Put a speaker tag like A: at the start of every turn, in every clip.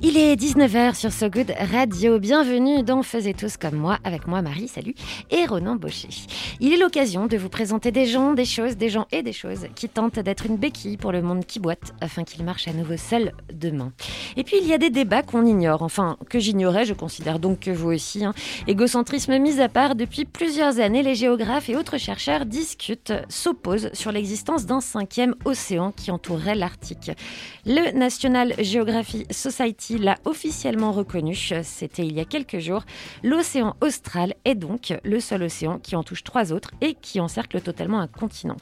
A: Il est 19h sur So Good Radio. Bienvenue dans Faisez tous comme moi, avec moi Marie, salut, et Ronan Baucher. Il est l'occasion de vous présenter des gens, des choses, des gens et des choses qui tentent d'être une béquille pour le monde qui boite afin qu'il marche à nouveau seul demain. Et puis il y a des débats qu'on ignore, enfin que j'ignorais, je considère donc que vous aussi. hein. Égocentrisme mis à part, depuis plusieurs années, les géographes et autres chercheurs discutent, s'opposent sur l'existence d'un cinquième océan qui entourerait l'Arctique. Le National Geography Society l'a officiellement reconnu, c'était il y a quelques jours. L'océan austral est donc le seul océan qui en touche trois autres et qui encercle totalement un continent.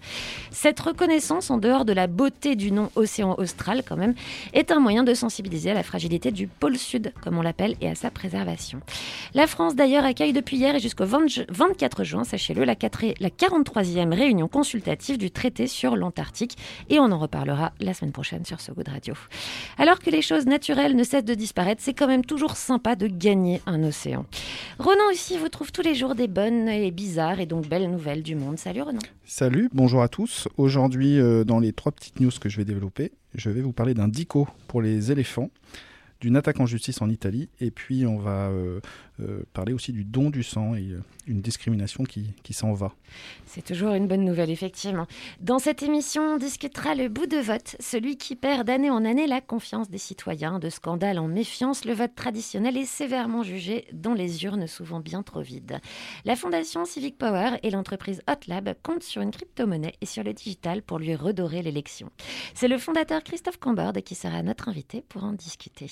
A: Cette reconnaissance, en dehors de la beauté du nom océan austral quand même, est un moyen de sensibiliser à la fragilité du pôle sud, comme on l'appelle, et à sa préservation. La France d'ailleurs accueille depuis hier et jusqu'au 20 ju- 24 juin, sachez-le, la, quatré- la 43e réunion consultative du traité sur l'Antarctique et on en reparlera la semaine prochaine sur So Good Radio. Alors que les choses naturelles ne cessent de disparaître, c'est quand même toujours sympa de gagner un océan. Ronan aussi vous trouve tous les jours des bonnes et bizarres et donc belles nouvelles du monde. Salut Ronan.
B: Salut, bonjour à tous. Aujourd'hui, euh, dans les trois petites news que je vais développer, je vais vous parler d'un dico pour les éléphants, d'une attaque en justice en Italie, et puis on va euh, parler aussi du don du sang et euh, une discrimination qui, qui s'en va.
A: C'est toujours une bonne nouvelle, effectivement. Dans cette émission, on discutera le bout de vote, celui qui perd d'année en année la confiance des citoyens. De scandale en méfiance, le vote traditionnel est sévèrement jugé dans les urnes souvent bien trop vides. La fondation Civic Power et l'entreprise Hotlab comptent sur une crypto-monnaie et sur le digital pour lui redorer l'élection. C'est le fondateur Christophe Cambord qui sera notre invité pour en discuter.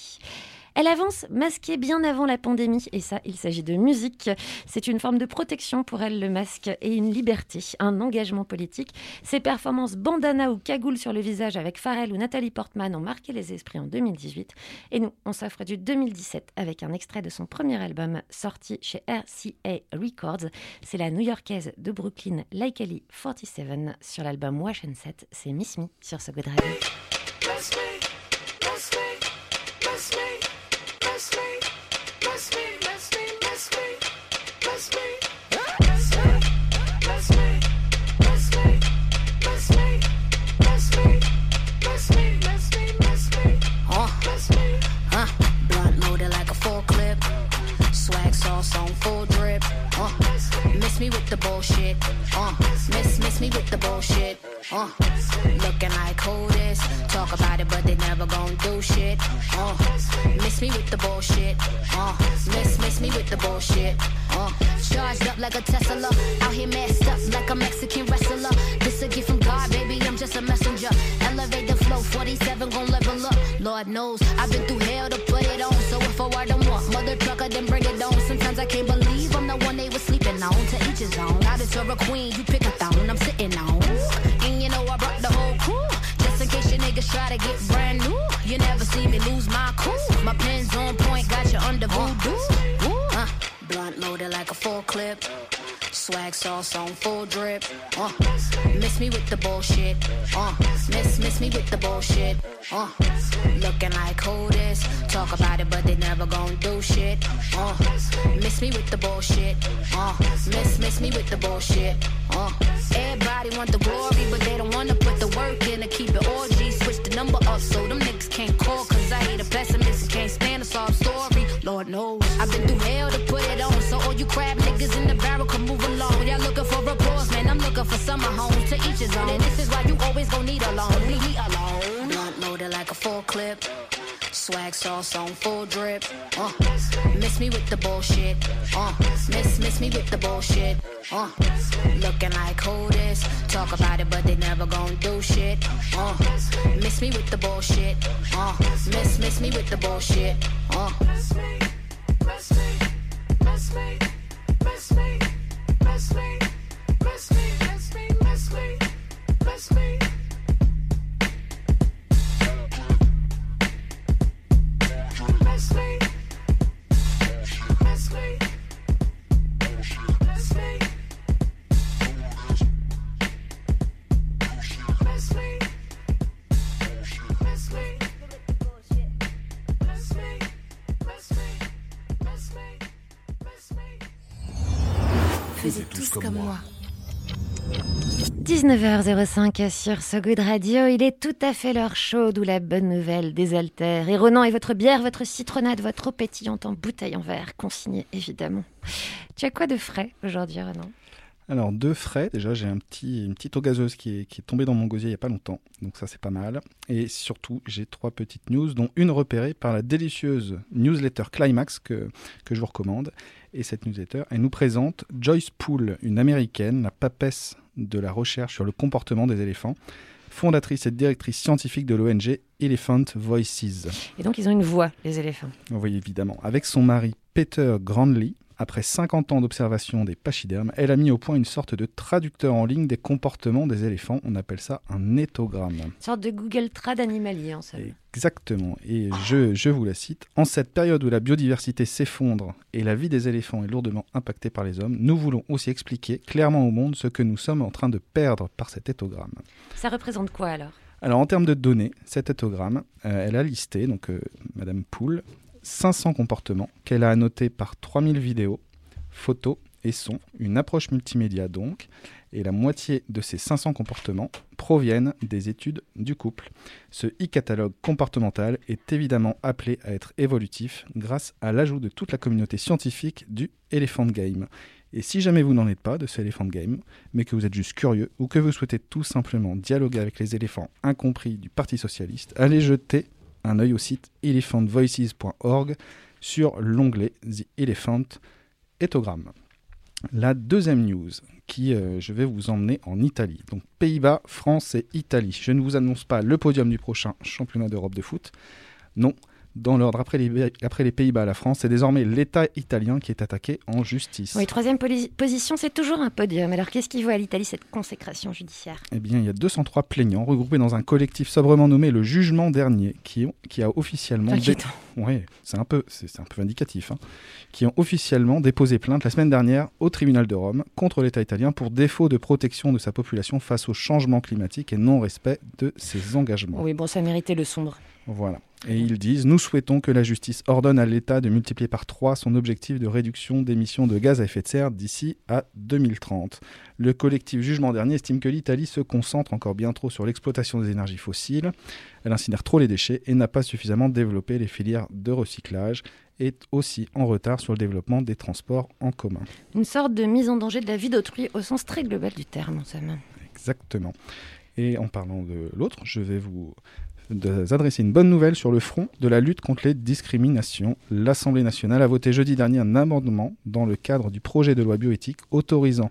A: Elle avance masquée bien avant la pandémie, et ça, il s'agit de musique. C'est une forme de protection pour elle, le masque, et une liberté, un engagement politique. Ses performances bandana ou cagoule sur le visage avec Pharrell ou Nathalie Portman ont marqué les esprits en 2018. Et nous, on s'offre du 2017 avec un extrait de son premier album sorti chez RCA Records. C'est la new-yorkaise de Brooklyn, Like Ellie 47, sur l'album Wash and Set. C'est Miss Me sur ce Good.
C: Miss me with the bullshit. Uh, miss, miss me with the bullshit. Uh, looking like who? Talk about it, but they never gon' do shit. Uh, miss me with the bullshit. Uh, miss, miss me with the bullshit. Uh, charged up like a Tesla. Out here messed up like a Mexican wrestler. This a gift from God, baby. I'm just a messenger. Elevate the flow, 47 gon' level up. Lord knows I've been through hell to put it on. So if I were to want mother trucker, then bring it on. Sometimes I can't believe the one they was sleeping on. To each his own. I just a queen, you pick a thong. I'm sitting on. And you know I brought the whole crew. Just in case your niggas try to get brand new. You never see me lose my cool. My pen's on point, got you under voodoo. Uh, blunt loaded like a full clip. Swag sauce on full drip. Uh, miss me with the bullshit. Uh, miss, miss me with the bullshit. Uh, looking like who this? Talk about it, but they never gon' do shit. Uh, miss me with the bullshit. Uh, miss, miss me with the bullshit. Uh, everybody want the glory, but they don't wanna put the work in to keep it orgy. Switch the number up so them niggas can't call, cause I hate a pessimist and can't stand a sob story. Lord knows you crab niggas in the barrel can move along. Y'all looking for applause, man? I'm looking for summer homes to each his own. And this is why you always gon' need a loan. Leave me alone. Blunt loaded like a full clip. Swag sauce on full drip. Uh, miss me with the bullshit. Uh, miss, miss me with the bullshit. Uh, looking like who this? Talk about it, but they never gon' do shit. Uh, miss me with the bullshit. Uh, miss, miss me with the bullshit. Uh.
D: Faisez
A: 19h05 sur So Good Radio, il est tout à fait l'heure chaude où la bonne nouvelle désaltère. Et Ronan et votre bière, votre citronnade, votre eau pétillante en bouteille en verre, consignée évidemment. Tu as quoi de frais aujourd'hui, Ronan?
B: Alors, deux frais. Déjà, j'ai un petit, une petite eau gazeuse qui est, tombée dans mon gosier il n'y a pas longtemps. Donc, ça, c'est pas mal. Et surtout, j'ai trois petites news, dont une repérée par la délicieuse newsletter Climax que, que je vous recommande. Et cette newsletter, elle nous présente Joyce Poole, une américaine, la papesse de la recherche sur le comportement des éléphants, fondatrice et directrice scientifique de l'ONG Elephant Voices.
A: Et donc, ils ont une voix, les éléphants.
B: Oui, évidemment. Avec son mari Peter Grandley, après 50 ans d'observation des pachydermes, elle a mis au point une sorte de traducteur en ligne des comportements des éléphants. On appelle ça un éthogramme.
A: Une sorte de Google Trad animalier en somme.
B: Exactement. Et je, je vous la cite. En cette période où la biodiversité s'effondre et la vie des éléphants est lourdement impactée par les hommes, nous voulons aussi expliquer clairement au monde ce que nous sommes en train de perdre par cet éthogramme.
A: Ça représente quoi alors?
B: Alors en termes de données, cet éthogramme, euh, elle a listé, donc euh, Madame Poule, 500 comportements qu'elle a annotés par 3000 vidéos, photos et sons, une approche multimédia donc, et la moitié de ces 500 comportements proviennent des études du couple. Ce e-catalogue comportemental est évidemment appelé à être évolutif grâce à l'ajout de toute la communauté scientifique du Elephant Game. Et si jamais vous n'en êtes pas de ce Elephant Game, mais que vous êtes juste curieux ou que vous souhaitez tout simplement dialoguer avec les éléphants incompris du Parti Socialiste, allez jeter un œil au site elephantvoices.org sur l'onglet The Elephant Ethogramme. La deuxième news qui euh, je vais vous emmener en Italie. Donc Pays-Bas, France et Italie. Je ne vous annonce pas le podium du prochain championnat d'Europe de foot. Non, dans l'ordre après les, après les Pays-Bas, la France, c'est désormais l'État italien qui est attaqué en justice.
A: Oui, troisième position, c'est toujours un podium. Alors qu'est-ce qui vaut à l'Italie cette consécration judiciaire?
B: Eh bien, il y a 203 plaignants regroupés dans un collectif sobrement nommé le Jugement Dernier, qui, ont- qui a officiellement... dé-. Ouais, c'est un peu, c'est un peu vindicatif, hein, qui ont officiellement déposé plainte la semaine dernière au tribunal de Rome contre l'État italien pour défaut de protection de sa population face au changement climatique et non-respect de ses engagements.
A: Oui, bon, ça méritait le sombre.
B: Voilà. Et ils disent Nous souhaitons que la justice ordonne à l'État de multiplier par 3 son objectif de réduction d'émissions de gaz à effet de serre d'ici à 2030. Le collectif Jugement Dernier estime que l'Italie se concentre encore bien trop sur l'exploitation des énergies fossiles. Elle incinère trop les déchets et n'a pas suffisamment développé les filières de recyclage et est aussi en retard sur le développement des transports en commun.
A: Une sorte de mise en danger de la vie d'autrui au sens très global du terme, en somme.
B: Exactement. Et en parlant de l'autre, je vais vous adresser une bonne nouvelle sur le front de la lutte contre les discriminations. L'Assemblée nationale a voté jeudi dernier un amendement dans le cadre du projet de loi bioéthique autorisant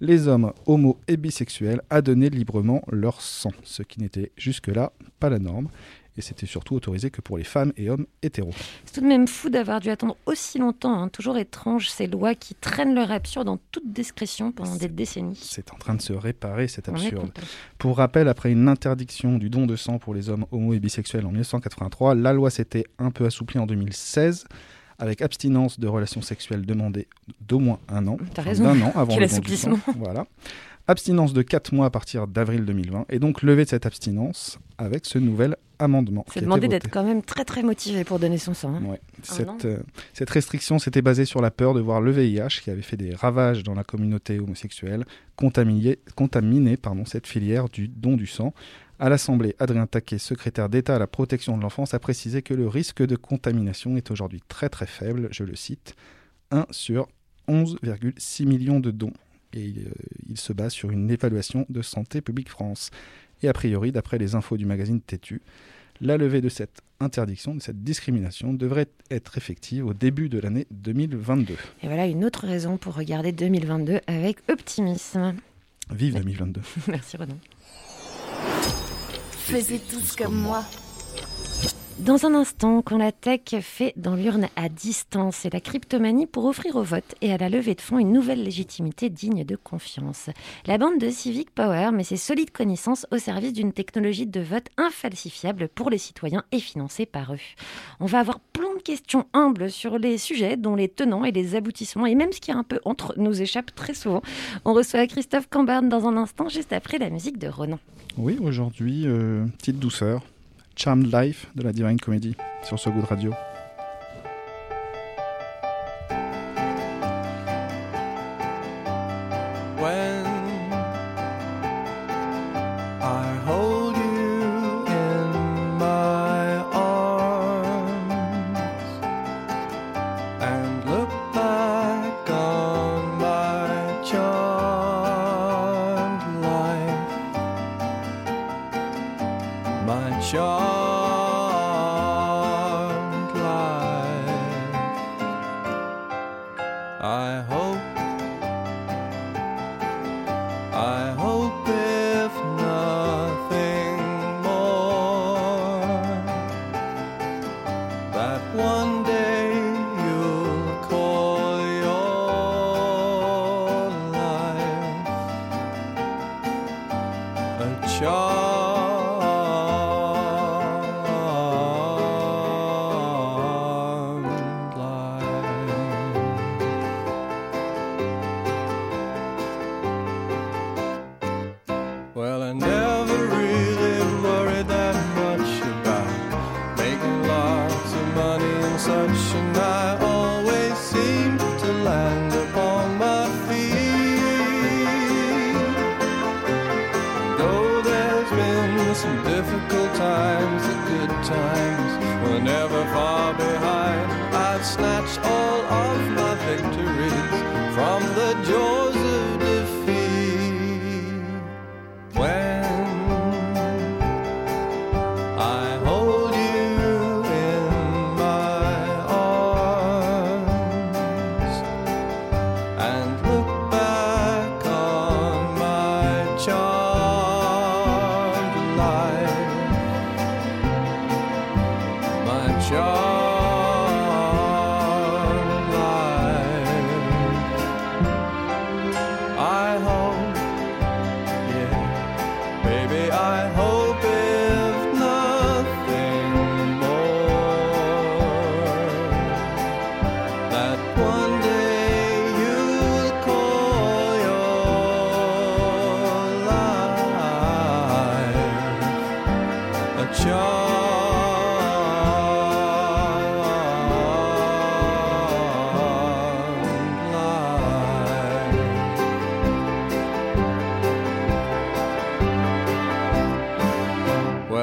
B: les hommes homo et bisexuels à donner librement leur sang, ce qui n'était jusque-là pas la norme. Et c'était surtout autorisé que pour les femmes et hommes hétéros.
A: C'est tout de même fou d'avoir dû attendre aussi longtemps. hein. Toujours étrange, ces lois qui traînent leur absurde en toute discrétion pendant des décennies.
B: C'est en train de se réparer,
A: est
B: absurde. Pour rappel, après une interdiction du don de sang pour les hommes homo et bisexuels en 1983, la loi s'était un peu assouplie en 2016 avec abstinence de relations sexuelles demandées d'au moins un an. D'un an avant
A: Quel
B: le don du sang. Voilà. Abstinence de 4 mois à partir d'avril 2020 et donc levée de cette abstinence avec ce nouvel amendement.
A: C'est demandé d'être quand même très très motivé pour donner son sang. hein.
B: Ouais. Cette, euh, cette restriction s'était basée sur la peur de voir le VIH, qui avait fait des ravages dans la communauté homosexuelle, contaminer, contaminer pardon, cette filière du don du sang. À l'Assemblée, Adrien Taquet, secrétaire d'État à la protection de l'enfance, a précisé que le risque de contamination est aujourd'hui très très faible, je le cite, 1 sur 11,6 millions de dons. Et euh, il se base sur une évaluation de Santé publique France. Et a priori, d'après les infos du magazine Tétu, la levée de cette interdiction, de cette discrimination, devrait être effective au début de l'année 2022.
A: Et voilà une autre raison pour regarder 2022 avec optimisme.
B: Vive 2022.
A: Merci Renan.
D: Faisez tous comme moi.
A: Dans un instant, quand la tech fait dans l'urne à distance et la cryptomanie pour offrir au vote et à la levée de fonds une nouvelle légitimité digne de confiance. La bande de Civic Power met ses solides connaissances au service d'une technologie de vote infalsifiable pour les citoyens et financée par eux. On va avoir plein de questions humbles sur les sujets dont les tenants et les aboutissements et même ce qui est un peu entre nous échappe très souvent. On reçoit Christophe Cambarne dans un instant juste après la musique de Ronan.
B: Oui, aujourd'hui, euh, petite douceur. Charmed Life de la Divine Comedy sur ce goût de radio.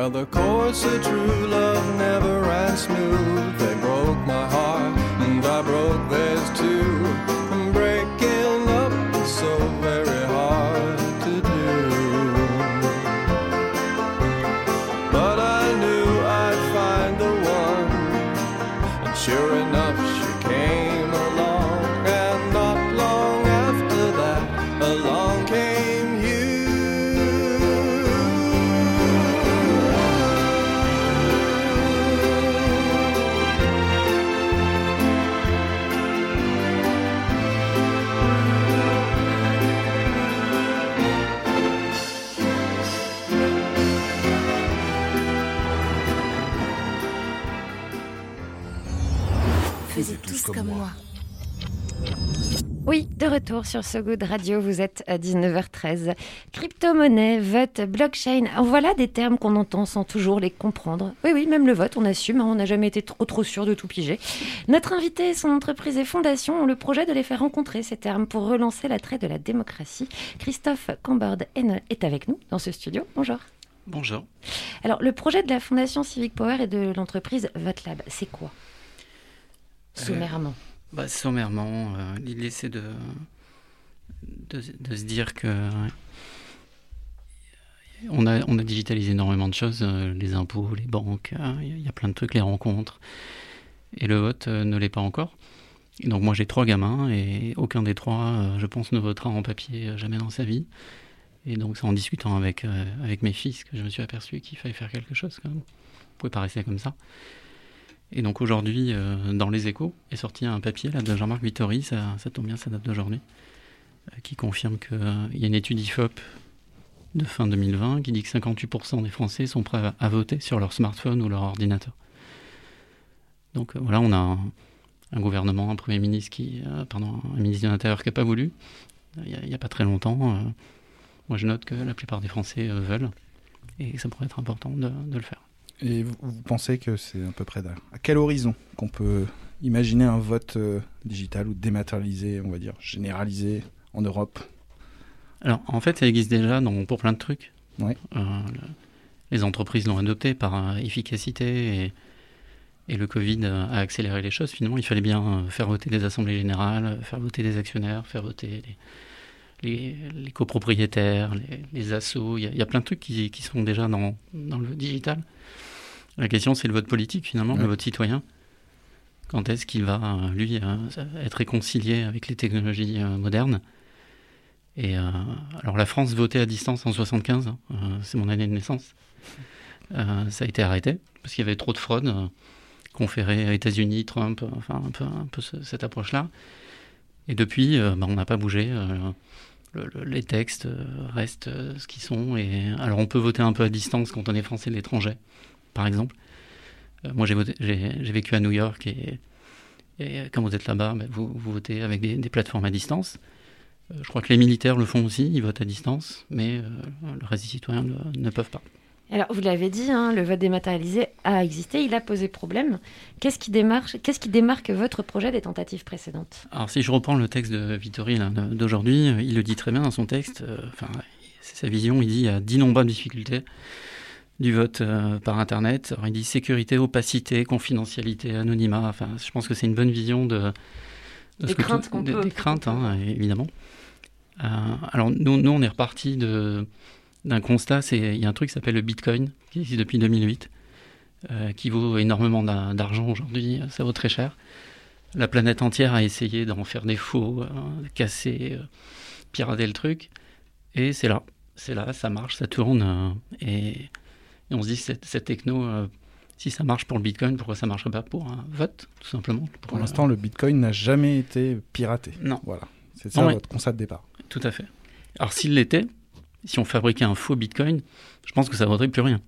E: Well, the course of true love never ran smooth. They broke my heart,
A: retour sur So Good Radio, vous êtes à 19h13. Crypto-monnaie, vote, blockchain, voilà des termes qu'on entend sans toujours les comprendre. Oui, oui, même le vote, on assume, hein, on n'a jamais été trop trop sûr de tout piger. Notre invité, son entreprise et fondation ont le projet de les faire rencontrer ces termes pour relancer l'attrait de la démocratie. Christophe Cambord est avec nous dans ce studio. Bonjour.
F: Bonjour.
A: Alors, le projet de la fondation Civic Power et de l'entreprise VoteLab, c'est quoi? Sommairement.
F: Bah, sommairement, euh, l'idée c'est de, de, se dire que euh, on a, on a digitalisé énormément de choses, euh, les impôts, les banques, il y a plein de trucs, les rencontres. Et le vote ne l'est pas encore. Donc moi j'ai trois gamins et aucun des trois, je pense, ne votera en papier jamais dans sa vie. Et donc c'est en discutant avec, avec mes fils que je me suis aperçu qu'il fallait faire quelque chose quand même. On pouvait pas rester comme ça. Et donc aujourd'hui, euh, dans les échos, est sorti un papier là, de Jean-Marc Vittori, ça, tombe bien, ça date d'aujourd'hui, euh, qui confirme qu'il y a une étude IFOP de fin 2020 qui dit que 58% des Français sont prêts à, voter sur leur smartphone ou leur ordinateur. Donc euh, voilà, on a un, gouvernement, un Premier ministre qui, euh, pardon, un ministre de l'Intérieur qui n'a pas voulu, euh, il n'y a, pas très longtemps. euh, moi je note que la plupart des Français euh, veulent, et ça pourrait être important de le faire.
B: Et vous, vous pensez que c'est à peu près à, quel horizon qu'on peut imaginer un vote euh, digital ou dématérialisé, on va dire, généralisé en Europe?
F: Alors, en fait, ça existe déjà dans, pour plein de trucs.
B: Ouais.
F: Euh, le- les entreprises l'ont adopté par euh, efficacité et, et le Covid a accéléré les choses. Finalement, il fallait bien faire voter des assemblées générales, faire voter des actionnaires, faire voter les, les, les copropriétaires, les, les assos. Il y, a, il y a plein de trucs qui, qui sont déjà dans, dans le digital. La question, c'est le vote politique, finalement,
B: Ouais.
F: le vote citoyen. Quand est-ce qu'il va, euh, lui, euh, être réconcilié avec les technologies euh, modernes? Et euh, alors la France votait à distance en 75, hein, c'est mon année de naissance. Euh, ça a été arrêté parce qu'il y avait trop de fraude. euh, fait États-Unis, Trump, enfin un peu, un peu ce- cette approche-là. Et depuis, euh, bah, on n'a pas bougé. le- le- les textes restent ce qu'ils sont. Et alors, on peut voter un peu à distance quand on est français de l'étranger, par exemple. Euh, moi, j'ai vécu à New York et, et quand vous êtes là-bas, bah, vous, vous votez avec des, des plateformes à distance. Euh, je crois que les militaires le font aussi, ils votent à distance, mais euh, le reste des citoyens ne- ne peuvent pas.
A: Alors, vous l'avez dit, hein, le vote dématérialisé a existé, il a posé problème. Qu'est-ce qui, démarque votre projet des tentatives précédentes?
F: Alors si je reprends le texte de Vittori d'aujourd'hui, euh, il le dit très bien dans son texte, euh, enfin, c'est sa vision, il dit a d'innombrables difficultés du vote euh, par Internet. Alors, il dit sécurité, opacité, confidentialité, anonymat, enfin, je pense que c'est une bonne vision de... de
A: Des craintes
F: tout-
A: qu'on
F: de-
A: peut-
F: Des craintes, hein, évidemment. Euh, alors nous, nous, on est reparti de- d'un constat, c'est il y a un truc qui s'appelle le Bitcoin, qui existe depuis 2008, euh, qui vaut énormément d'a- d'argent aujourd'hui, ça vaut très cher. La planète entière a essayé d'en faire des faux, euh, casser, pirater le truc. Et c'est là. C'est là, ça marche, ça tourne. et, et on se dit, cette, cette techno, euh, si ça marche pour le Bitcoin, pourquoi ça ne marcherait pas pour un vote, tout simplement
B: Pour l'instant, le Bitcoin n'a jamais été piraté.
F: Non.
B: Voilà. C'est ça
F: Non, ouais.
B: votre constat de départ.
F: Tout à fait. Alors s'il l'était, si on fabriquait un faux Bitcoin, je pense que ça ne vaudrait plus rien,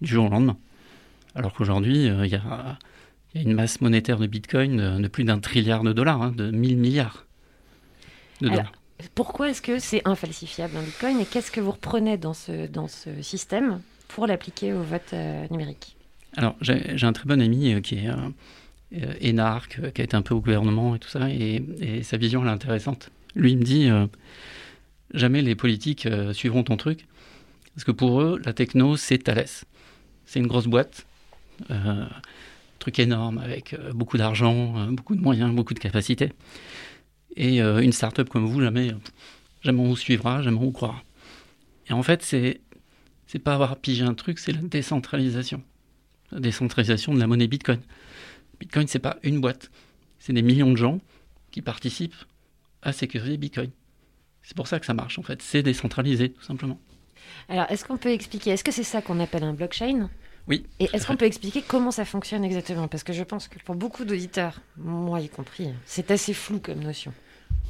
F: du jour au lendemain. Alors qu'aujourd'hui, euh, il y, a, il y a une masse monétaire de Bitcoin de, de plus d'un trilliard de dollars, hein, de 1000 milliards de
A: Alors,
F: dollars.
A: Pourquoi est-ce que c'est infalsifiable un bitcoin? Et qu'est-ce que vous reprenez dans ce, dans ce système? Pour l'appliquer au vote euh, numérique
F: Alors, j'ai un très bon ami euh, qui est euh, énarque, qui a été un peu au gouvernement et tout ça, et, sa vision, elle est intéressante. Lui, il me dit jamais les politiques suivront ton truc, parce que pour eux, la techno, c'est Thales. C'est une grosse boîte, euh, truc énorme, avec beaucoup d'argent, beaucoup de moyens, beaucoup de capacités. Et une start-up comme vous, jamais, jamais on vous suivra, jamais on vous croira. Et en fait, c'est c'est pas avoir pigé un truc, c'est la décentralisation la décentralisation de la monnaie Bitcoin. Bitcoin, c'est pas une boîte, c'est des millions de gens qui participent à sécuriser Bitcoin. C'est pour ça que ça marche en fait, c'est décentralisé tout simplement.
A: Alors, est-ce qu'on peut expliquer Est-ce que c'est ça qu'on appelle un blockchain?
F: Oui.
A: Et est-ce qu'on peut expliquer comment ça fonctionne exactement? Parce que je pense que pour beaucoup d'auditeurs, moi y compris, c'est assez flou comme notion.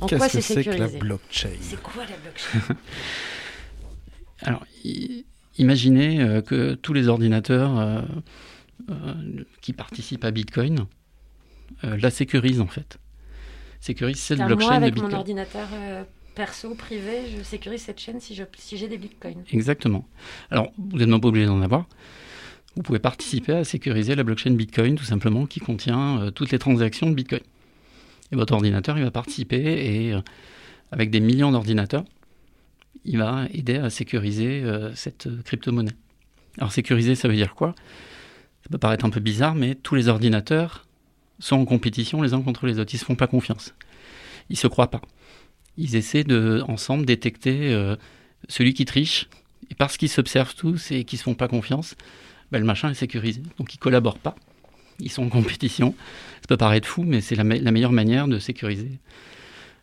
A: En quoi
B: Qu'est-ce
A: c'est
B: que c'est que la
A: sécurisé?
B: blockchain?
A: C'est quoi la blockchain?
F: Alors, imaginez euh, que tous les ordinateurs euh, euh, qui participent à Bitcoin la sécurisent en fait. Sécurisent cette blockchain
A: Moi, avec
F: de
A: mon
F: Bitcoin.
A: ordinateur perso, privé, je sécurise cette chaîne si j'ai des bitcoins.
F: Exactement. Alors, vous n'êtes même pas obligé d'en avoir. Vous pouvez participer à sécuriser la blockchain Bitcoin, tout simplement, qui contient euh, toutes les transactions de Bitcoin. Et votre ordinateur, il va participer et, euh, avec des millions d'ordinateurs, il va aider à sécuriser euh, cette euh, crypto-monnaie. Alors, sécuriser, ça veut dire quoi? Ça peut paraître un peu bizarre, mais tous les ordinateurs sont en compétition les uns contre les autres. Ils ne se font pas confiance. Ils se croient pas. Ils essaient de, ensemble, détecter euh, celui qui triche. Et parce qu'ils s'observent tous et qu'ils ne se font pas confiance, ben, le machin est sécurisé. Donc ils collaborent pas. Ils sont en compétition. Ça peut paraître fou, mais c'est la meilleure manière de sécuriser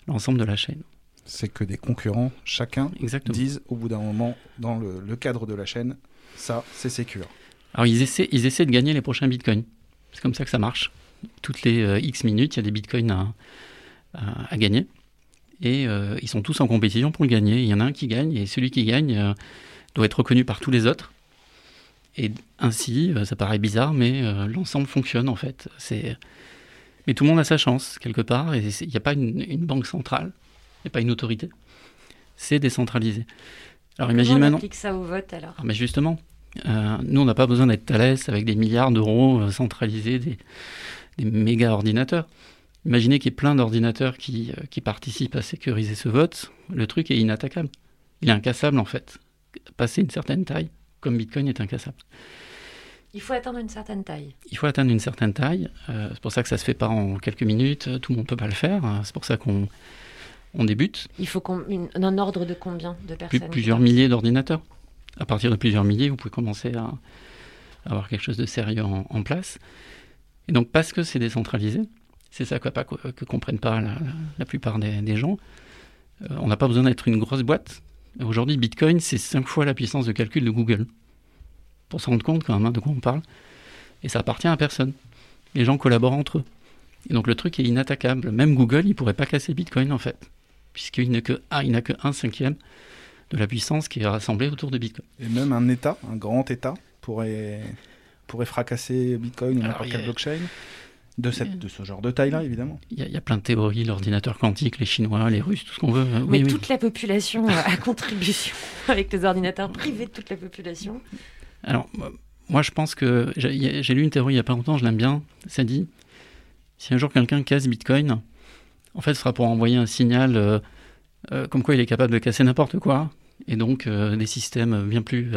F: l'ensemble de la chaîne.
B: C'est que des concurrents, chacun,
F: Exactement.
B: disent au bout d'un moment, dans le, le cadre de la chaîne, ça, c'est sécure.
F: Alors ils essaient, ils essaient de gagner les prochains bitcoins. C'est comme ça que ça marche. Toutes les euh, X minutes, il y a des bitcoins à, à- à gagner. Et euh, ils sont tous en compétition pour le gagner. Il y en a un qui gagne, et celui qui gagne euh, doit être reconnu par tous les autres. Et ainsi, ça paraît bizarre, mais l'ensemble fonctionne en fait. C'est... Mais tout le monde a sa chance, quelque part, et il n'y a pas une, une banque centrale, pas une autorité. C'est décentralisé. Alors imagine
A: Comment on
F: maintenant.
A: applique ça au vote alors?
F: Ah, mais justement, euh, nous, on n'a pas besoin d'être Thales avec des milliards d'euros euh, centralisés, des, des méga ordinateurs. Imaginez qu'il y ait plein d'ordinateurs qui, euh, qui participent à sécuriser ce vote. Le truc est inattaquable. Il est incassable, en fait. Passer une certaine taille, comme Bitcoin est incassable.
A: Il faut atteindre une certaine taille.
F: Il faut atteindre une certaine taille. euh, c'est pour ça que ça se fait pas en quelques minutes. Tout le monde peut pas le faire. C'est pour ça qu'on on débute.
A: Il faut qu'on- une- un ordre de combien de
F: Plus-
A: personnes
F: plusieurs milliers d'ordinateurs. À partir de plusieurs milliers, vous pouvez commencer à avoir quelque chose de sérieux en, en place. Et donc, parce que c'est décentralisé, c'est ça que, pas, que comprennent pas la, plupart des, des gens, euh, on n'a pas besoin d'être une grosse boîte. Aujourd'hui, Bitcoin, c'est cinq fois la puissance de calcul de Google. Pour se rendre compte quand même hein, de quoi on parle. Et ça appartient à personne. les gens collaborent entre eux. Et donc le truc est inattaquable. Même Google, il pourrait pas casser Bitcoin en fait, puisqu'il n'a que, ah, il n'a que un cinquième de la puissance qui est rassemblée autour de Bitcoin.
B: Et même un État, un grand État, pourrait, pourrait fracasser Bitcoin ou n'importe quelle blockchain de, cette, de ce genre de taille-là, évidemment.
F: Il y, a, il y a plein de théories, l'ordinateur quantique, les Chinois, les Russes, tout ce qu'on veut. Euh,
A: Mais
F: Oui, oui.
A: toute la population a contribution avec les ordinateurs privés de toute la population.
F: Alors, moi- je pense que j'ai j'ai lu une théorie il n'y a pas longtemps, je l'aime bien. Ça dit si un jour quelqu'un casse Bitcoin, en fait, ce sera pour envoyer un signal euh, euh, comme quoi il est capable de casser n'importe quoi, et donc euh, des systèmes bien plus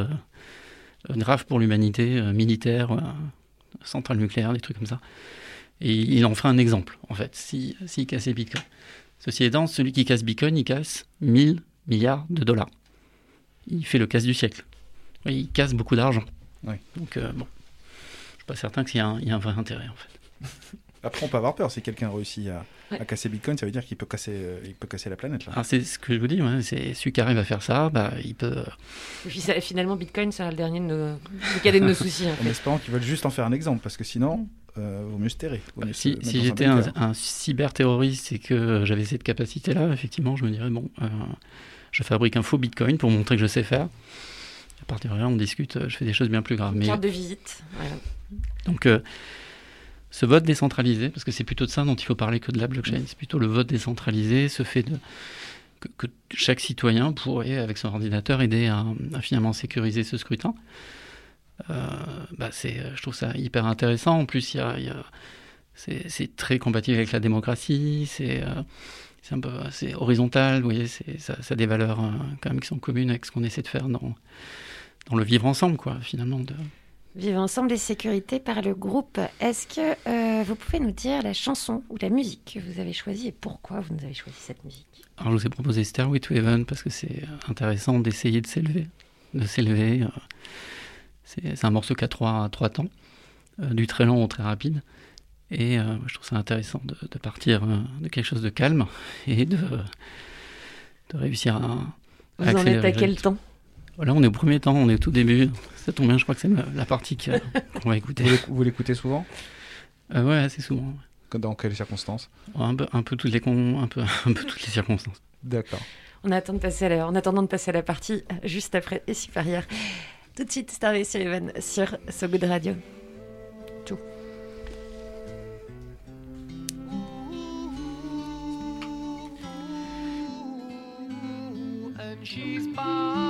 F: graves pour l'humanité, militaires, centrales nucléaires, des trucs comme ça. Et il en fera un exemple, en fait, s'il si, s'il cassait Bitcoin. Ceci étant, celui qui casse Bitcoin, il casse 1000 milliards de dollars. Il fait le casse du siècle. Il casse beaucoup d'argent.
B: Oui.
F: Donc, euh, bon, je suis pas certain qu'il y, ait un vrai intérêt, en fait.
B: Après, on peut avoir peur. Si quelqu'un réussit à,
A: Ouais.
B: à casser Bitcoin, ça veut dire qu'il peut casser, euh, il peut casser la planète. Là.
F: Alors, c'est ce que je vous dis, ouais, c'est celui qui arrive à faire ça, bah, il peut. euh,
A: Et puis ça- finalement, Bitcoin sera le dernier de nos, le cadet de nos soucis. En
B: En espérant qu'ils veulent juste en faire un exemple, parce que sinon, euh, vaut mieux se terrer. Vaut mieux se
F: Si, j'étais un, un cyberterroriste et que j'avais cette capacité-là, effectivement, je me dirais, bon, euh, je fabrique un faux Bitcoin pour montrer que je sais faire. À partir de là, on discute, je fais des choses bien plus graves.
A: Une
F: Mais,
A: carte de visite. voilà.
F: donc, euh, ce vote décentralisé, parce que c'est plutôt de ça dont il faut parler que de la blockchain, c'est plutôt le vote décentralisé, ce fait de, que, que chaque citoyen pourrait, avec son ordinateur, aider à, à finalement sécuriser ce scrutin. Euh, bah, c'est, je trouve ça hyper intéressant. En plus, il y y c'est, très compatible avec la démocratie, c'est, euh, c'est un peu c'est horizontal, vous voyez, c'est, ça, ça a des valeurs euh, quand même qui sont communes avec ce qu'on essaie de faire dans, dans le vivre ensemble, quoi, finalement. De...
A: Vivre ensemble et sécurité par le groupe. Est-ce que euh, vous pouvez nous dire la chanson ou la musique que vous avez choisie et pourquoi vous nous avez choisi cette musique?
F: Alors, je vous ai proposé Stairway to Heaven parce que c'est intéressant d'essayer de s'élever. De s'élever. euh, C'est un morceau qui a trois, trois temps, euh, du très long au très rapide. Et euh, je trouve ça intéressant de, de partir de quelque chose de calme et de, de réussir à.
A: Vous en êtes à quel temps?
F: Voilà, on est au premier temps, on est au tout début. Ça tombe bien, je crois que c'est la, partie qu'on va écouter.
B: Vous l'éc- Vous l'écoutez souvent?
F: Euh, ouais, assez souvent.
B: Dans quelles circonstances?
F: Un peu, un peu toutes les con- un peu, un peu toutes les circonstances.
B: D'accord.
A: On attend de passer à la- en attendant de passer à la partie euh, juste après et supérieure. Tout de suite, Starway Sullivan sur So Good Radio. Tout.
D: and she's buying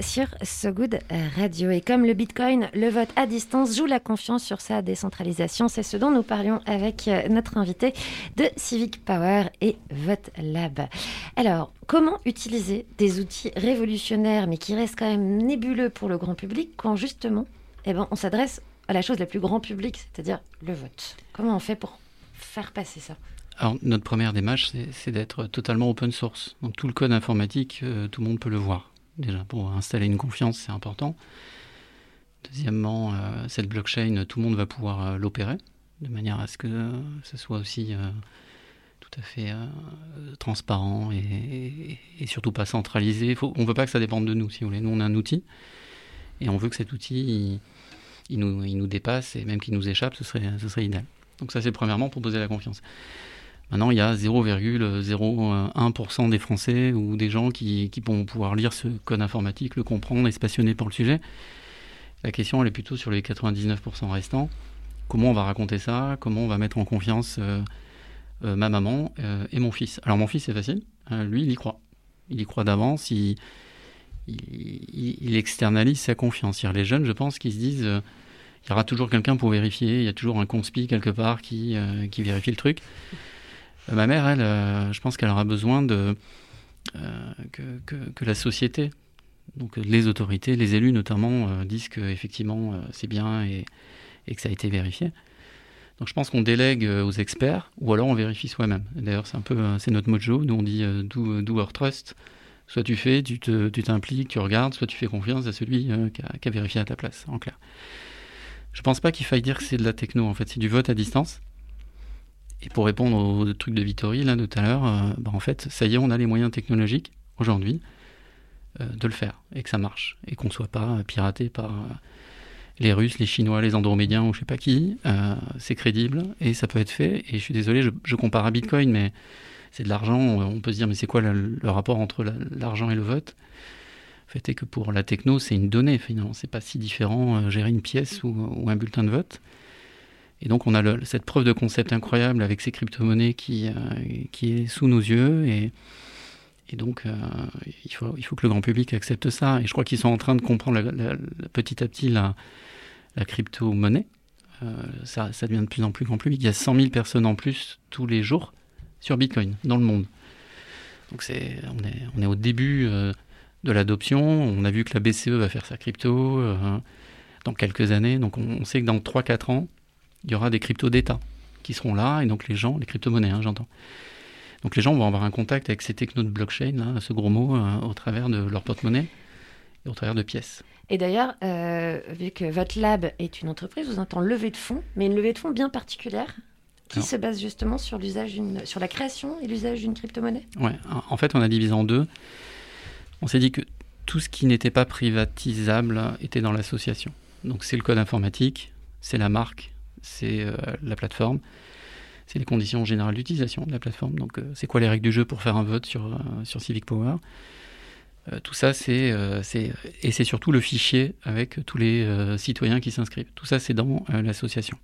A: sur So Good Radio. Et comme le Bitcoin, le vote à distance joue la confiance sur sa décentralisation. C'est ce dont nous parlions avec euh, notre invité de Civic Power et Vote Lab. Alors, comment utiliser des outils révolutionnaires mais qui restent quand même nébuleux pour le grand public quand justement eh ben, on s'adresse à la chose la plus grand public, c'est-à-dire le vote? Comment on fait pour faire passer ça?
F: Alors, notre première démarche, c'est d'être totalement open source. Donc, tout le code informatique, euh, tout le monde peut le voir. Déjà, pour installer une confiance, c'est important. Deuxièmement, euh, cette blockchain, tout le monde va pouvoir euh, l'opérer, de manière à ce que ce soit aussi euh, tout à fait transparent et, surtout pas centralisé. On ne veut pas que ça dépende de nous, si vous voulez. Nous, on a un outil, et on veut que cet outil, il nous dépasse, et même qu'il nous échappe, ce serait, ce serait idéal. Donc ça, c'est premièrement pour poser la confiance. Maintenant, il y a 0,01% des Français ou des gens qui, vont pouvoir lire ce code informatique, le comprendre et se passionner pour le sujet. La question, elle est plutôt sur les 99% restants. Comment on va raconter ça? Comment on va mettre en confiance euh, euh, ma maman euh, et mon fils? Alors, mon fils, c'est facile. Lui, il y croit. Il y croit d'avance. Il, externalise sa confiance. Les jeunes, je pense, qui se disent il y aura toujours quelqu'un pour vérifier. Il y a toujours un conspi quelque part qui, qui vérifie le truc. Euh, Ma mère, elle, euh, je pense qu'elle aura besoin de euh, que, la société, donc les autorités, les élus notamment, disent que effectivement c'est bien et, que ça a été vérifié. Donc je pense qu'on délègue aux experts ou alors on vérifie soi-même. D'ailleurs, c'est un peu c'est notre mojo. Nous on dit do, do or trust. Soit tu fais, tu t'impliques, tu regardes, soit tu fais confiance à celui qui, a, qui a vérifié à ta place, en clair. Je pense pas qu'il faille dire que c'est de la techno. En fait, c'est du vote à distance. Et pour répondre au truc de Vittori, là, de tout à l'heure, euh, bah, en fait, ça y est, on a les moyens technologiques, aujourd'hui, euh, de le faire, et que ça marche, et qu'on ne soit pas piraté par euh, les Russes, les Chinois, les Andromédiens, ou je sais pas qui. Euh, c'est crédible, et ça peut être fait. Et je suis désolé, je, compare à Bitcoin, mais c'est de l'argent. On peut se dire, mais c'est quoi le, rapport entre la- l'argent et le vote? Le fait est que pour la techno, c'est une donnée, finalement. C'est pas si différent euh, gérer une pièce ou un bulletin de vote. Et donc on a cette preuve de concept incroyable avec ces crypto-monnaies qui, euh, est sous nos yeux. Et, donc euh, il, faut, il faut que le grand public accepte ça. Et je crois qu'ils sont en train de comprendre petit à petit la, crypto-monnaie. Euh, ça, devient de plus en plus grand public. Il y a 100 000 personnes en plus tous les jours sur Bitcoin dans le monde. Donc on, est, on est au début de l'adoption. On a vu que la BCE va faire sa crypto dans quelques années. Donc on, on sait que dans 3-4 ans, il y aura des cryptos d'État qui seront là, et donc les gens, les crypto-monnaies, hein, j'entends. Donc les gens vont avoir un contact avec ces technos de blockchain, là, ce gros mot, euh, au travers de leur porte-monnaie et au travers de pièces.
A: Et d'ailleurs, euh, vu que votre lab est une entreprise, vous entendez levée de fonds, mais une levée de fonds bien particulière qui
F: Alors.
A: se base justement sur l'usage sur la création et l'usage d'une crypto-monnaie?
F: Ouais, en fait, on a divisé en deux. On s'est dit que tout ce qui n'était pas privatisable était dans l'association. Donc c'est le code informatique, c'est la marque, c'est euh, la plateforme, c'est les conditions générales d'utilisation de la plateforme. Donc euh, c'est quoi les règles du jeu pour faire un vote sur, euh, sur Civic Power? Tout ça, c'est, et c'est surtout le fichier avec tous les citoyens qui s'inscrivent. Tout ça, c'est dans l'association.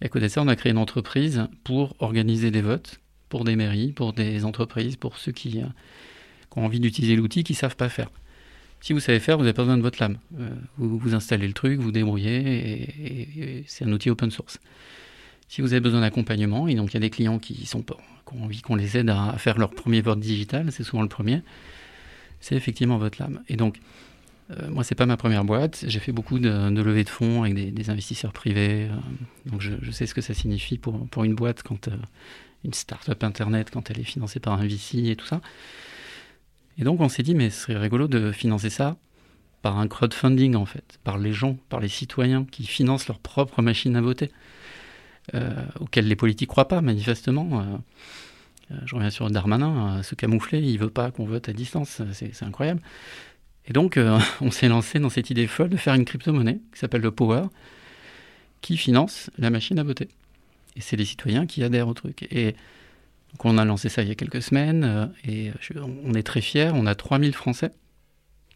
F: Et à côté de ça, on a créé une entreprise pour organiser des votes pour des mairies, pour des entreprises, pour ceux qui, qui ont envie d'utiliser l'outil, qui ne savent pas faire. Si vous savez faire, vous n'avez pas besoin de votre lame. Euh, vous, installez le truc, vous débrouillez, et, c'est un outil open source. Si vous avez besoin d'accompagnement, et donc il y a des clients qui, ont envie qu'on les aide à, faire leur premier vote digital, c'est souvent le premier, c'est effectivement votre lame. Et donc, euh, moi, c'est pas ma première boîte. J'ai fait beaucoup de, levées de fonds avec des, investisseurs privés. euh, donc, je, sais ce que ça signifie pour, pour une boîte quand euh, une start-up internet, quand elle est financée par un VC et tout ça. Et donc, on s'est dit, mais ce serait rigolo de financer ça par un crowdfunding, en fait, par les gens, par les citoyens qui financent leur propre machine à voter, euh, les politiques croient pas, manifestement. Euh, euh, je reviens sur Darmanin, euh, se camoufler, il veut pas qu'on vote à distance, c'est incroyable. Et donc, on s'est lancé dans cette idée folle de faire une crypto-monnaie qui s'appelle le Power, qui finance la machine à voter. Et c'est les citoyens qui adhèrent au truc. Et donc, on a lancé ça il y a quelques semaines, euh, et je- on est très fiers. On a 3000 Français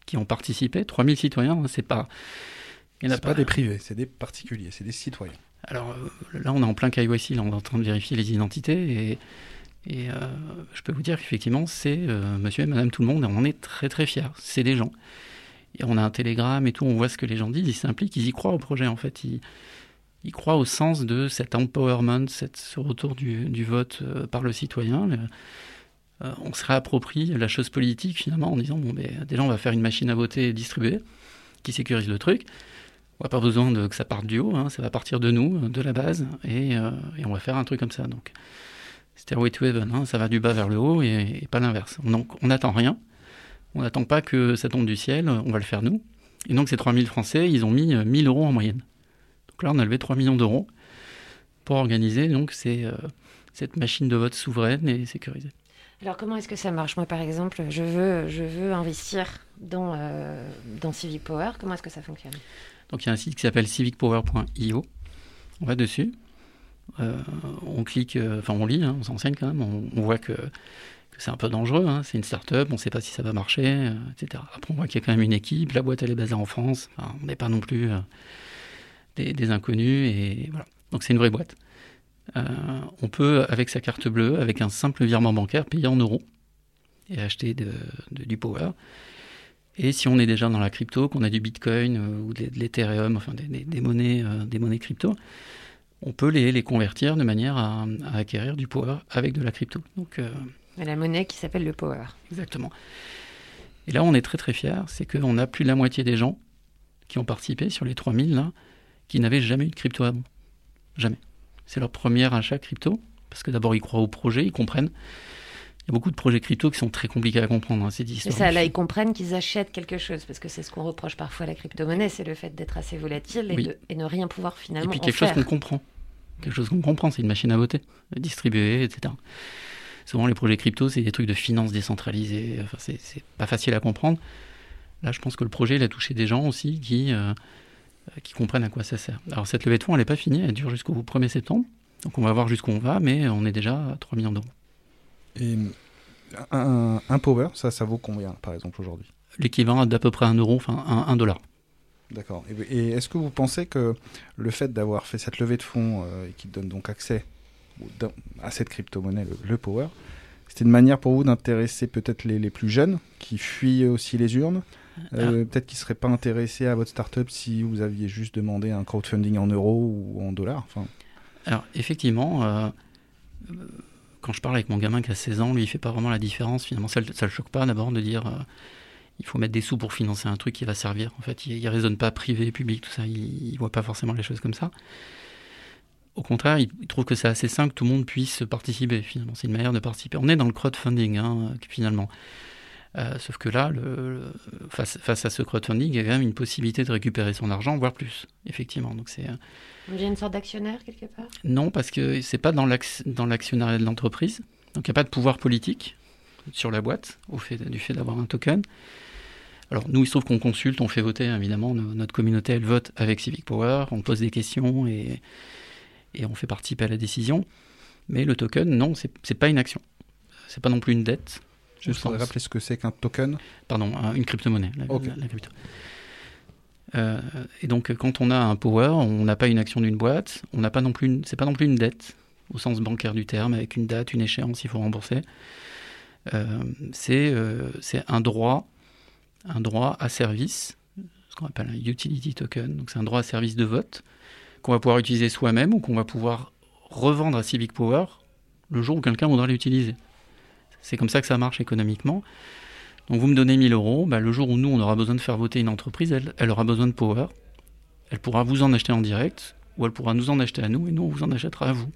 F: qui ont participé, 3000 citoyens, hein, c'est pas. a
B: C'est pas des privés, c'est des particuliers, c'est des citoyens.
F: alors euh, là, on est en plein KYC, là, on est en train de vérifier les identités et, et euh, je peux vous dire qu'effectivement, c'est euh, monsieur et madame tout le monde et on en est très très fiers. C'est des gens. Et on a un télégramme et tout, on voit ce que les gens disent, ils s'impliquent, ils y croient au projet en fait. Ils, ils croient au sens de cet empowerment, ce retour du, vote euh, par le citoyen. Euh, on se réapproprie la chose politique finalement en disant bon, ben, déjà on va faire une machine à voter distribuée qui sécurise le truc. On n'a pas besoin que ça parte du haut, hein, ça va partir de nous, de la base, et, euh, et on va faire un truc comme ça. Donc, Stairway to Heaven, hein, ça va du bas vers le haut et, et pas l'inverse. Donc, on n'attend rien, on n'attend pas que ça tombe du ciel, on va le faire nous. Et donc, ces 3000 Français, ils ont mis euh, 1000 euros en moyenne. Donc là, on a levé 3 millions d'euros pour organiser donc ces, euh, cette machine de vote souveraine et sécurisée.
A: Alors comment est-ce que ça marche? Moi par exemple, je veux, je veux investir dans, euh, dans Civic Power. Comment est-ce que ça fonctionne?
F: Donc il y a un site qui s'appelle civicpower.io. On va dessus, euh, on clique, enfin on lit, hein, on s'enseigne quand même, on, on voit que, que c'est un peu dangereux, hein, c'est une start-up, on ne sait pas si ça va marcher, etc. Après on voit qu'il y a quand même une équipe, la boîte elle est basée en France, Enfin, on n'est pas non plus des, des inconnus, et voilà. Donc c'est une vraie boîte. Euh, on peut, avec sa carte bleue, avec un simple virement bancaire, payer en euros et acheter de- de- du power. Et si on est déjà dans la crypto, qu'on a du Bitcoin euh, ou de, de l'Ethereum, enfin des, des- des monnaies, euh, des monnaies crypto, on peut les, les convertir de manière à, à acquérir du power avec de la crypto. Donc,
A: La monnaie qui s'appelle le Power.
F: exactement. Et là, on est très très fiers, c'est qu'on a plus de la moitié des gens qui ont participé sur les 3000 là, qui n'avaient jamais eu de crypto avant. Jamais. C'est leur premier achat crypto, parce que d'abord ils croient au projet, ils comprennent. Il y a beaucoup de projets crypto qui sont très compliqués à comprendre. Hein,
A: Mais
F: histoires
A: ça, là, ils comprennent qu'ils achètent quelque chose, parce que c'est ce qu'on reproche parfois à la crypto-monnaie, c'est le fait d'être assez volatile et,
F: Oui.
A: de- et ne rien pouvoir
F: Et
A: finalement
F: puis
A: en
F: quelque chose qu'on comprend. Quelque chose qu'on comprend, c'est une machine à voter, distribuée, etc. Souvent, les projets crypto, c'est des trucs de finance décentralisée. Enfin, c'est pas facile à comprendre. Là, je pense que le projet, il a touché des gens aussi qui, euh, qui comprennent à quoi ça sert. Alors, cette levée de fonds, elle n'est pas finie, elle dure jusqu'au 1er septembre. Donc, on va voir jusqu'où on va, mais on est déjà à 3 millions d'euros.
B: Et un, un power, ça, ça vaut combien, par exemple, aujourd'hui?
F: L'équivalent d'à peu près 1 euro, enfin 1, dollar.
B: D'accord. Et, et est-ce que vous pensez que le fait d'avoir fait cette levée de fonds euh, et qui donne donc accès à cette crypto-monnaie, le, le Power, c'était une manière pour vous d'intéresser peut-être les, les plus jeunes qui fuient aussi les urnes? Euh, Peut-être qu'ils ne seraient pas intéressés à votre startup si vous aviez juste demandé un crowdfunding en euros ou en dollars enfin,
F: Alors, effectivement, euh, quand je parle avec mon gamin qui a 16 ans, lui, il fait pas vraiment la différence. Finalement, ça ne le choque pas d'abord de dire euh, il faut mettre des sous pour financer un truc qui va servir. En fait, il ne raisonne pas privé, public, tout ça. Il ne voit pas forcément les choses comme ça. Au contraire, il, il trouve que c'est assez simple que tout le monde puisse participer. Finalement, c'est une manière de participer. On est dans le crowdfunding, hein, finalement. Euh, sauf que là, le, le- face, face à ce crowdfunding, il y a quand même une possibilité de récupérer son argent, voire plus, effectivement. Donc c'est
A: Il y a une sorte d'actionnaire quelque part?
F: Non, parce que c'est pas dans l'ac- dans l'actionnariat de l'entreprise. Donc il n'y a pas de pouvoir politique sur la boîte au fait, du fait d'avoir un token. Alors nous, il se trouve qu'on consulte, on fait voter évidemment. no- Notre communauté, elle vote avec Civic Power, on pose des questions et, et on fait participer à la décision. Mais le token, non, c'est pas une action. C'est pas non plus une dette.
B: Je voudrais rappeler ce que c'est qu'un token.
F: Pardon, un- une crypto-monnaie. la-
B: Ok.
F: la- la crypto. Euh, et donc, quand on a un power, on n'a pas une action d'une boîte, on n'a pas non plus, une- c'est pas non plus une dette au sens bancaire du terme, avec une date, une échéance, il faut rembourser. Euh, c'est euh, c'est un droit, un droit à service, ce qu'on appelle un utility token. Donc, c'est un droit à service de vote qu'on va pouvoir utiliser soi-même ou qu'on va pouvoir revendre à Civic Power le jour où quelqu'un voudra l'utiliser. C'est comme ça que ça marche économiquement. Donc vous me donnez 1000 euros, bah, le jour où nous, on aura besoin de faire voter une entreprise, elle, elle aura besoin de Power. Elle pourra vous en acheter en direct, ou elle pourra nous en acheter à nous, et nous, on vous en achètera à vous.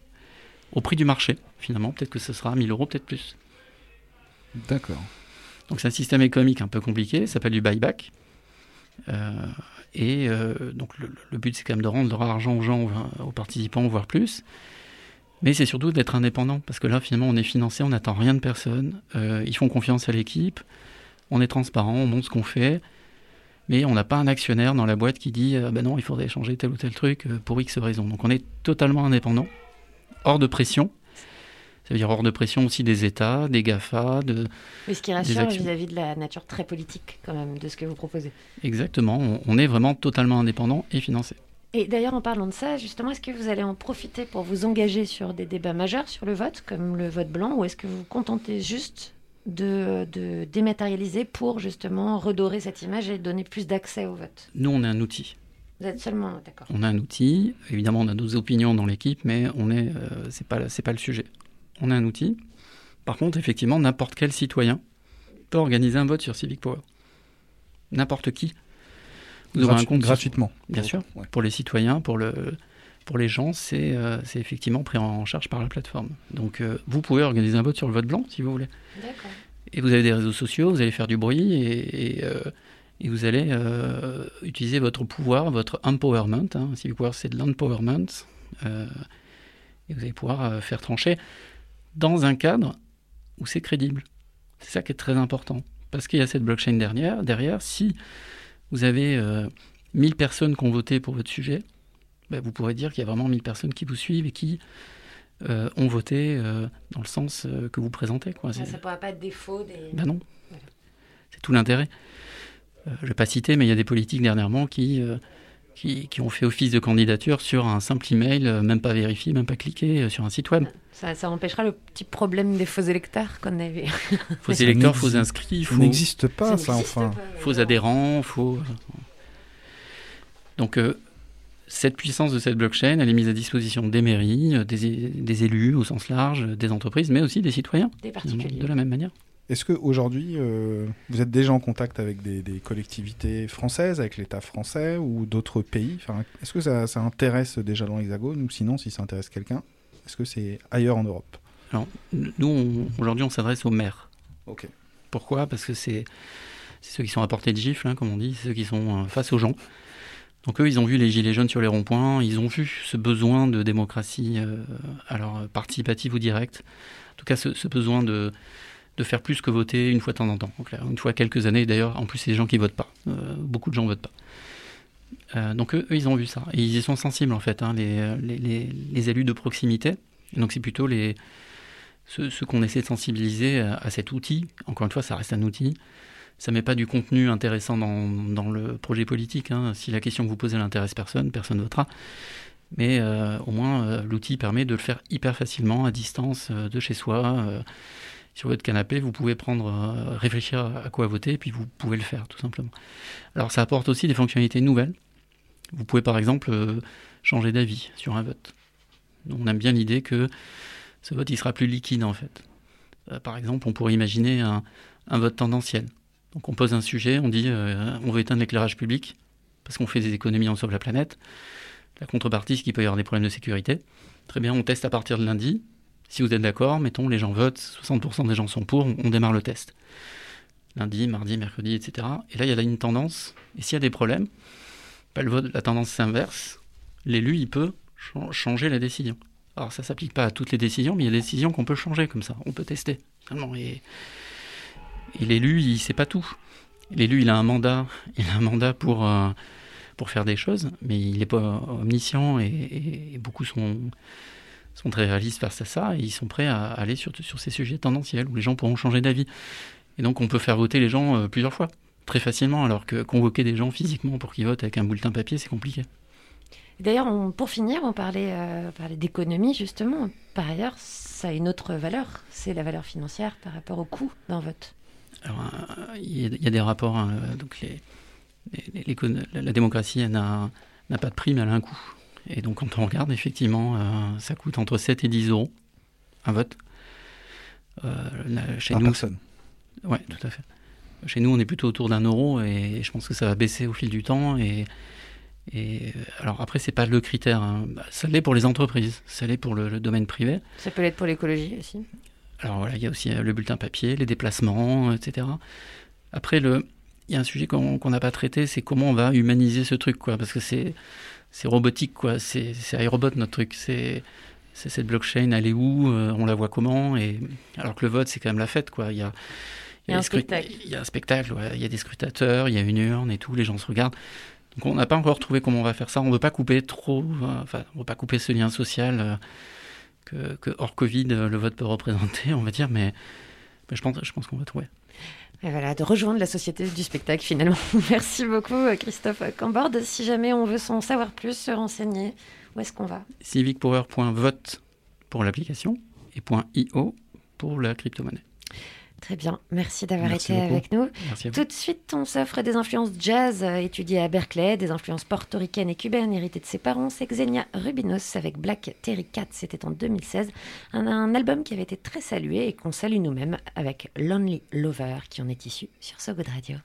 F: Au prix du marché, finalement. Peut-être que ce sera 1000 euros, peut-être plus.
B: D'accord.
F: Donc c'est un système économique un peu compliqué, ça s'appelle du buyback. Euh, et euh, donc le, le but c'est quand même de rendre leur argent aux gens, aux participants, voire plus. Mais c'est surtout d'être indépendant, parce que là finalement on est financé, on n'attend rien de personne, euh, ils font confiance à l'équipe, on est transparent, on montre ce qu'on fait, mais on n'a pas un actionnaire dans la boîte qui dit euh, ben non il faudrait changer tel ou tel truc euh, pour X raison. Donc on est totalement indépendant, hors de pression. Ça veut dire hors de pression aussi des États, des GAFA, de,
A: Mais ce qui rassure vis-à-vis de la nature très politique, quand même, de ce que vous proposez.
F: Exactement, on, on est vraiment totalement indépendant et financé.
A: Et d'ailleurs, en parlant de ça, justement, est-ce que vous allez en profiter pour vous engager sur des débats majeurs sur le vote, comme le vote blanc, ou est-ce que vous vous contentez juste de, de dématérialiser pour justement redorer cette image et donner plus d'accès au vote?
F: Nous, on est un outil.
A: Vous êtes seulement d'accord.
F: On a un outil. Évidemment, on a nos opinions dans l'équipe, mais on est, euh, c'est pas, c'est pas le sujet. On a un outil. Par contre, effectivement, n'importe quel citoyen peut organiser un vote sur Civic Power. N'importe qui. Vous aurez un compte
B: gratuitement.
F: Bien
B: Pour-
F: sûr.
B: ouais.
F: Pour les citoyens, pour le, pour les gens, c'est, euh, c'est effectivement pris en charge par la plateforme. Donc, euh, vous pouvez organiser un vote sur le vote blanc si vous voulez.
A: D'accord.
F: Et vous avez des réseaux sociaux, vous allez faire du bruit et, et, euh, et vous allez euh, utiliser votre pouvoir, votre empowerment. Hein. Civic Power, c'est de l'empowerment. euh, et vous allez pouvoir euh, faire trancher dans un cadre où c'est crédible. C'est ça qui est très important. Parce qu'il y a cette blockchain derrière. derrière si vous avez euh, 1000 personnes qui ont voté pour votre sujet, ben, vous pourrez dire qu'il y a vraiment 1000 personnes qui vous suivent et qui euh, ont voté euh, dans le sens euh, que vous présentez. Quoi.
A: Ça ne pourra pas être défaut des...
F: ben non.
A: Voilà.
F: C'est tout l'intérêt. Je ne vais pas citer, mais il y a des politiques dernièrement qui, qui, qui ont fait office de candidature sur un simple email, euh, même pas vérifié, même pas cliqué, euh, sur un site web.
A: Ça, ça empêchera le petit problème des faux électeurs qu'on avait.
F: Faux électeurs, faux inscrits,
B: Ça
F: faux,
B: n'existe pas, ça, enfin.
A: pas,
F: faux adhérents, faux. Donc, euh, cette puissance de cette blockchain, elle est mise à disposition des mairies, des, des élus au sens large, des entreprises, mais aussi des citoyens,
A: Des particuliers.
F: de la même manière.
B: Est-ce qu'aujourd'hui, euh, vous êtes déjà en contact avec des, des collectivités françaises, avec l'État français ou d'autres pays? Enfin, Est-ce que ça, ça intéresse déjà dans l'Hexagone ou sinon, si ça intéresse quelqu'un, est-ce que c'est ailleurs en Europe?
F: Alors, nous, aujourd'hui, on s'adresse aux maires.
B: Ok.
F: Pourquoi? Parce que c'est ceux qui sont à portée de gifle, hein, comme on dit, c'est ceux qui sont euh, face aux gens. Donc eux, ils ont vu les gilets jaunes sur les ronds-points, ils ont vu ce besoin de démocratie, euh, alors participative ou directe. En tout cas, ce, ce besoin de, de faire plus que voter une fois de temps en temps. en clair. Une fois quelques années, d'ailleurs, en plus, c'est des gens qui votent pas. Euh, beaucoup de gens votent pas. Euh, donc eux, ils ont vu ça. Ils y sont sensibles, en fait, hein, les, les, les- élus de proximité. Donc c'est plutôt les, ceux, qu'on essaie de sensibiliser à, cet outil. Encore une fois, ça reste un outil. Ça met pas du contenu intéressant dans, dans le projet politique. hein. Si la question que vous posez n'intéresse personne, personne votera. Mais euh, au moins, l'outil permet de le faire hyper facilement, à distance, de chez soi. Sur votre canapé, vous pouvez prendre, euh, réfléchir à, quoi voter, et puis vous pouvez le faire, tout simplement. Alors, ça apporte aussi des fonctionnalités nouvelles. Vous pouvez, par exemple, euh, changer d'avis sur un vote. On aime bien l'idée que ce vote, il sera plus liquide, en fait. Euh, par exemple, on pourrait imaginer un, un vote tendanciel. Donc, on pose un sujet, on dit on veut éteindre l'éclairage public parce qu'on fait des économies, on sauve la planète. La contrepartie, c'est qu'il peut y avoir des problèmes de sécurité. Très bien, on teste à partir de lundi. Si vous êtes d'accord, mettons, les gens votent, 60% des gens sont pour, on, démarre le test. Lundi, mardi, mercredi, etc. Et là, il y a une tendance. Et s'il y a des problèmes, bah, la tendance s'inverse. L'élu, il peut ch- changer la décision. Alors, ça s'applique pas à toutes les décisions, mais il y a des décisions qu'on peut changer comme ça. On peut tester. Et, l'élu, il sait pas tout. L'élu, il a un mandat. Il a un mandat pour, euh, pour faire des choses, mais il n'est pas omniscient et beaucoup sont, sont très réalistes face à ça et ils sont prêts à aller sur, sur ces sujets tendanciels où les gens pourront changer d'avis. Et donc on peut faire voter les gens euh, plusieurs fois, très facilement, alors que convoquer des gens physiquement pour qu'ils votent avec un bulletin papier, c'est compliqué.
A: D'ailleurs, pour finir, on parlait, euh, parlait d'économie, justement. Par ailleurs, ça a une autre valeur. C'est la valeur financière par rapport au coût d'un vote.
F: Alors, euh, il y, a- il y a des rapports, hein, donc les, les- les- l'écono- la, démocratie n'a n'a pas de prix, mais elle a un coût. Et donc quand on regarde, effectivement, euh, ça coûte entre 7 et 10 euros un vote. Euh, là, chez
B: Par
F: nous,
B: personne.
F: Ouais, tout à fait. Chez nous, on est plutôt autour d'un euro et je pense que ça va baisser au fil du temps. Et, et euh, alors après, c'est pas le critère. hein. Bah, Ça l'est pour les entreprises, ça l'est pour le, le domaine privé.
G: Ça peut l'être pour l'écologie aussi.
F: Alors voilà, il y a aussi euh, le bulletin papier, les déplacements, etc. Après, le, il y a un sujet qu'on qu'on n'a pas traité, c'est comment on va humaniser ce truc, quoi, parce que c'est c'est robotique, quoi. C'est c'est iRobot notre truc. C'est c'est cette blockchain, elle est où? Euh, On la voit comment? Et alors que le vote, c'est quand même la fête, quoi. Il y a
G: Il y a un spectacle.
F: Il y a un spectacle, ouais. il y a des scrutateurs, il y a une urne et tout, les gens se regardent. Donc on n'a pas encore trouvé comment on va faire ça. On ne veut pas couper trop, euh, enfin, on veut pas couper ce lien social euh, que, que hors Covid euh, le vote peut représenter, on va dire, mais, mais je pense, je pense qu'on va trouver.
G: Et voilà, de rejoindre la société du spectacle finalement. Merci beaucoup euh, Christophe Camborde. Si jamais on veut s'en savoir plus, se renseigner, où est-ce qu'on va?
F: civicpower.vote pour l'application et .io pour la crypto-monnaie.
G: Très bien, merci d'avoir été
F: beaucoup.
G: avec nous.
F: Merci.
G: Tout de suite, on s'offre des influences jazz euh, étudiées à Berkeley, des influences portoricaines et cubaines héritées de ses parents. C'est Xenia Rubinos avec Black Terry Cat, c'était en 2016. Un, un album qui avait été très salué et qu'on salue nous-mêmes avec Lonely Lover qui en est issu sur So Good Radio.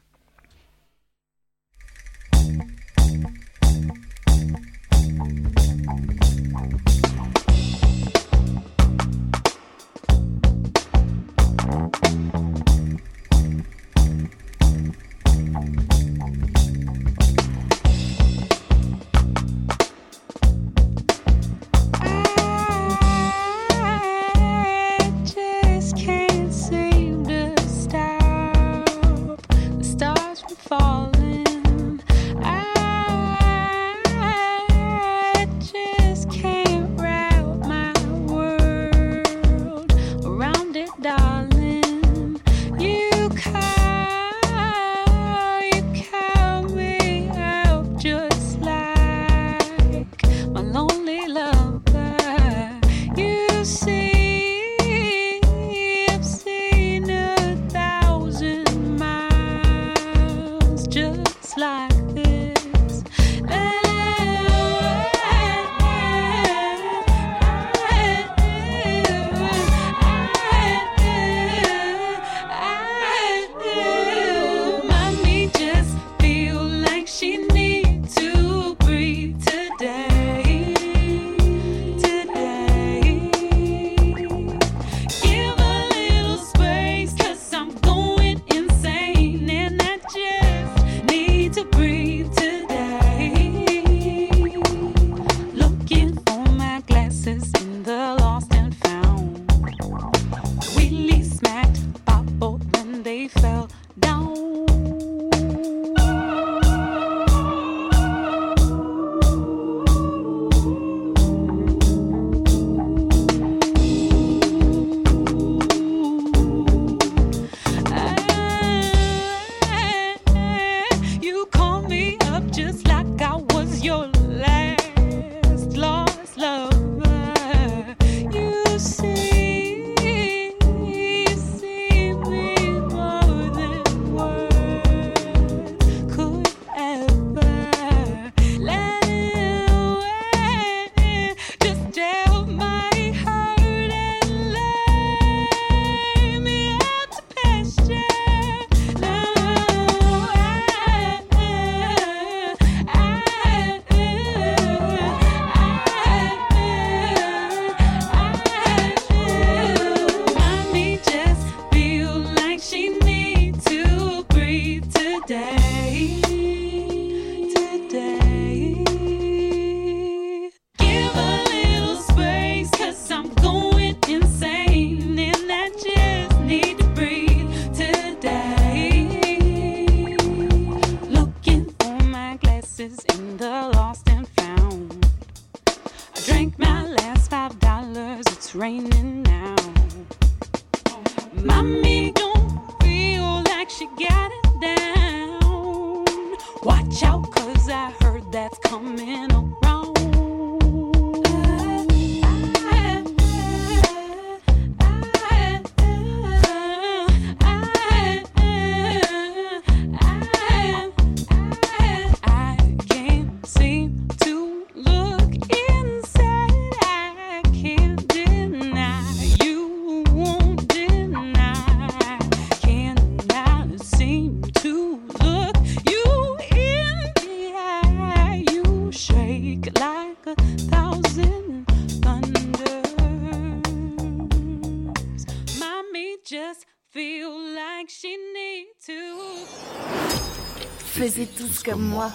D: Comme moi.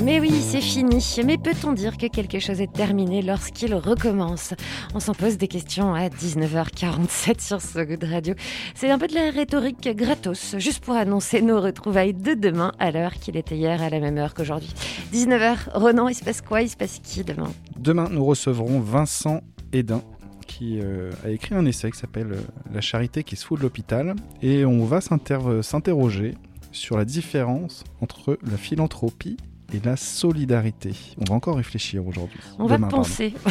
A: Mais oui, c'est fini. Mais peut-on dire que quelque chose est terminé lorsqu'il recommence? On s'en pose des questions à 19h47 sur So Good Radio. C'est un peu de la rhétorique gratos, juste pour annoncer nos retrouvailles de demain à l'heure qu'il était hier à la même heure qu'aujourd'hui. 19h, Ronan, il se passe quoi? Il se passe qui demain?
B: Demain, nous recevrons Vincent Hédin qui euh, a écrit un essai qui s'appelle euh, La charité qui se fout de l'hôpital et on va s'inter- s'interroger sur la différence entre la philanthropie et la solidarité. On va encore réfléchir aujourd'hui.
A: On va
B: Demain,
A: penser.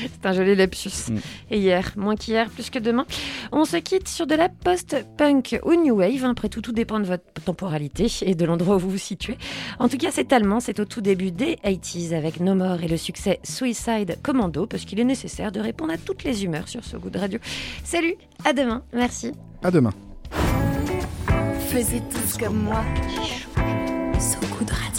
A: C'est un joli lapsus.
B: Mm.
A: Et hier, moins qu'hier, plus que demain. On se quitte sur de la post-punk ou new wave. Après tout, tout dépend de votre temporalité et de l'endroit où vous vous situez. En tout cas, c'est allemand. C'est au tout début des 80s avec No More et le succès Suicide Commando parce qu'il est nécessaire de répondre à toutes les humeurs sur ce goût de radio. Salut, à demain. Merci.
B: À demain.
D: Faisez tous comme moi. So Good Radio.